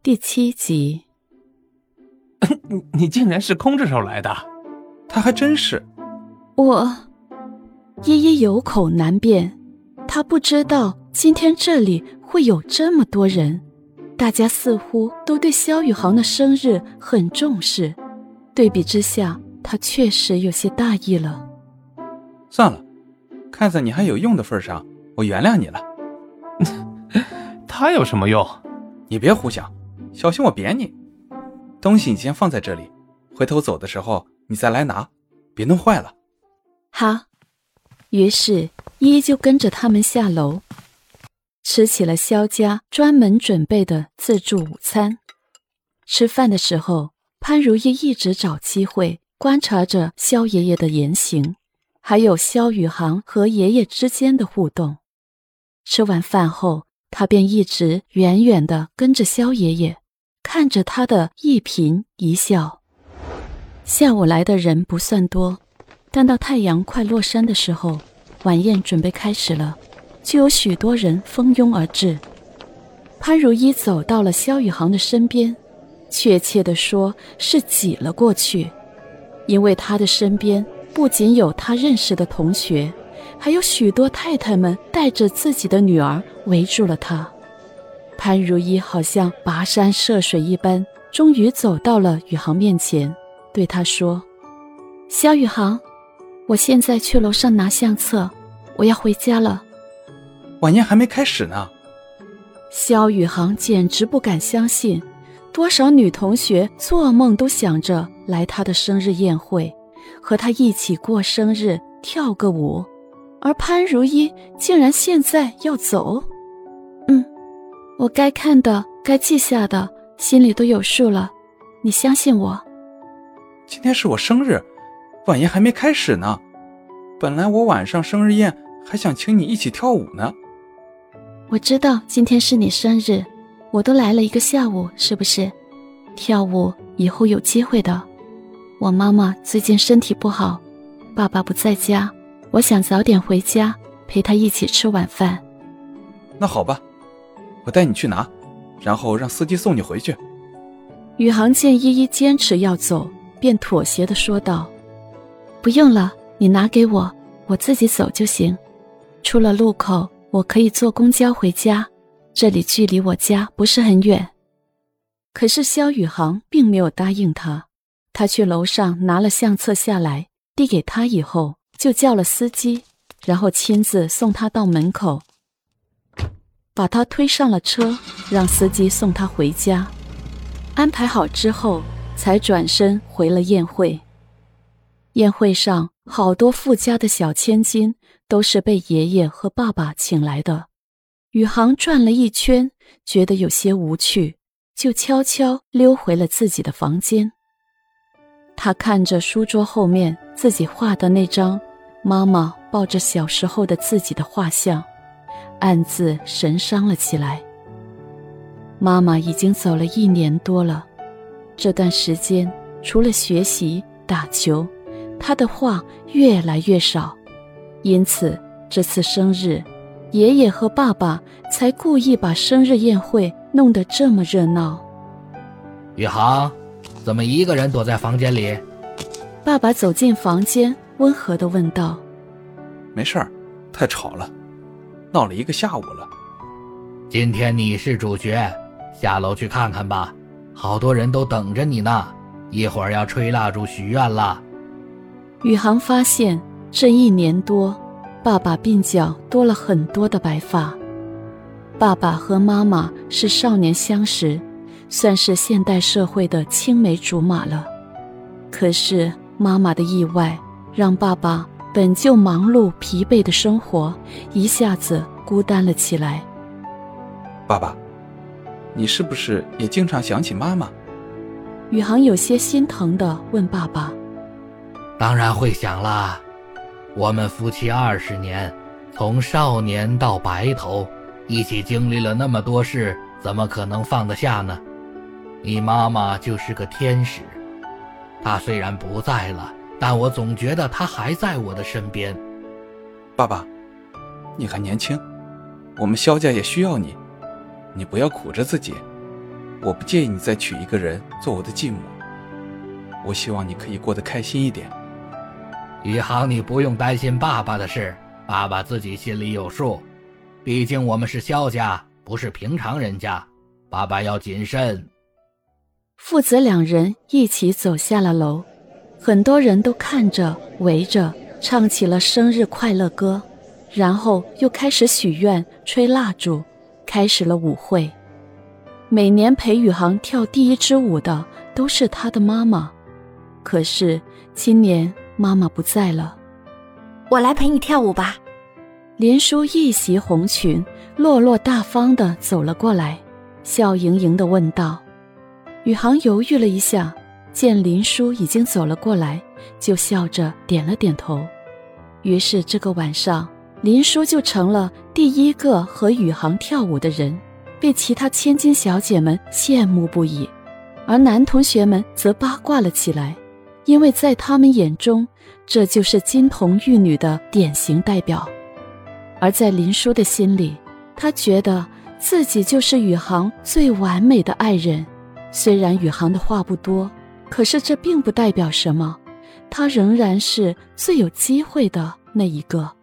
第七集。你 你竟然是空着手来的，他还真是。我，依依有口难辩，他不知道今天这里会有这么多人，大家似乎都对萧宇航的生日很重视。对比之下，他确实有些大意了。算了，看在你还有用的份上，我原谅你了。他有什么用？你别胡想，小心我扁你。东西你先放在这里，回头走的时候你再来拿，别弄坏了。好。于是依依就跟着他们下楼，吃起了萧家专门准备的自助午餐。吃饭的时候，潘如意一直找机会观察着萧爷爷的言行，还有萧宇航和爷爷之间的互动。吃完饭后，他便一直远远地跟着萧爷爷。看着他的一颦一笑。下午来的人不算多，但到太阳快落山的时候，晚宴准备开始了，就有许多人蜂拥而至。潘如一走到了萧宇航的身边，确切的说是挤了过去，因为他的身边不仅有他认识的同学，还有许多太太们带着自己的女儿围住了他。潘如一好像跋山涉水一般，终于走到了宇航面前，对他说：“肖宇航，我现在去楼上拿相册，我要回家了。”晚宴还没开始呢。肖宇航简直不敢相信，多少女同学做梦都想着来他的生日宴会，和他一起过生日，跳个舞，而潘如意竟然现在要走。嗯。我该看的、该记下的，心里都有数了。你相信我。今天是我生日，晚宴还没开始呢。本来我晚上生日宴还想请你一起跳舞呢。我知道今天是你生日，我都来了一个下午，是不是？跳舞以后有机会的。我妈妈最近身体不好，爸爸不在家，我想早点回家陪她一起吃晚饭。那好吧。我带你去拿，然后让司机送你回去。宇航见依依坚持要走，便妥协的说道：“不用了，你拿给我，我自己走就行。出了路口，我可以坐公交回家，这里距离我家不是很远。”可是萧宇航并没有答应他，他去楼上拿了相册下来，递给他以后，就叫了司机，然后亲自送他到门口。把他推上了车，让司机送他回家。安排好之后，才转身回了宴会。宴会上，好多富家的小千金都是被爷爷和爸爸请来的。宇航转了一圈，觉得有些无趣，就悄悄溜回了自己的房间。他看着书桌后面自己画的那张妈妈抱着小时候的自己的画像。暗自神伤了起来。妈妈已经走了一年多了，这段时间除了学习打球，她的话越来越少。因此，这次生日，爷爷和爸爸才故意把生日宴会弄得这么热闹。宇航，怎么一个人躲在房间里？爸爸走进房间，温和地问道：“没事儿，太吵了。”闹了一个下午了，今天你是主角，下楼去看看吧，好多人都等着你呢。一会儿要吹蜡烛许愿了。宇航发现这一年多，爸爸鬓角多了很多的白发。爸爸和妈妈是少年相识，算是现代社会的青梅竹马了。可是妈妈的意外，让爸爸。本就忙碌疲惫的生活，一下子孤单了起来。爸爸，你是不是也经常想起妈妈？宇航有些心疼的问爸爸：“当然会想啦，我们夫妻二十年，从少年到白头，一起经历了那么多事，怎么可能放得下呢？你妈妈就是个天使，她虽然不在了。”但我总觉得他还在我的身边。爸爸，你还年轻，我们萧家也需要你，你不要苦着自己。我不介意你再娶一个人做我的继母。我希望你可以过得开心一点。宇航，你不用担心爸爸的事，爸爸自己心里有数。毕竟我们是萧家，不是平常人家，爸爸要谨慎。父子两人一起走下了楼，很多人都看着围着，唱起了生日快乐歌，然后又开始许愿、吹蜡烛，开始了舞会。每年陪宇航跳第一支舞的都是他的妈妈，可是今年妈妈不在了。我来陪你跳舞吧。林叔一袭红裙，落落大方的走了过来，笑盈盈的问道。宇航犹豫了一下，见林叔已经走了过来，就笑着点了点头。于是这个晚上，林叔就成了第一个和宇航跳舞的人，被其他千金小姐们羡慕不已，而男同学们则八卦了起来，因为在他们眼中，这就是金童玉女的典型代表。而在林叔的心里，他觉得自己就是宇航最完美的爱人。虽然宇航的话不多，可是这并不代表什么，他仍然是最有机会的那一个。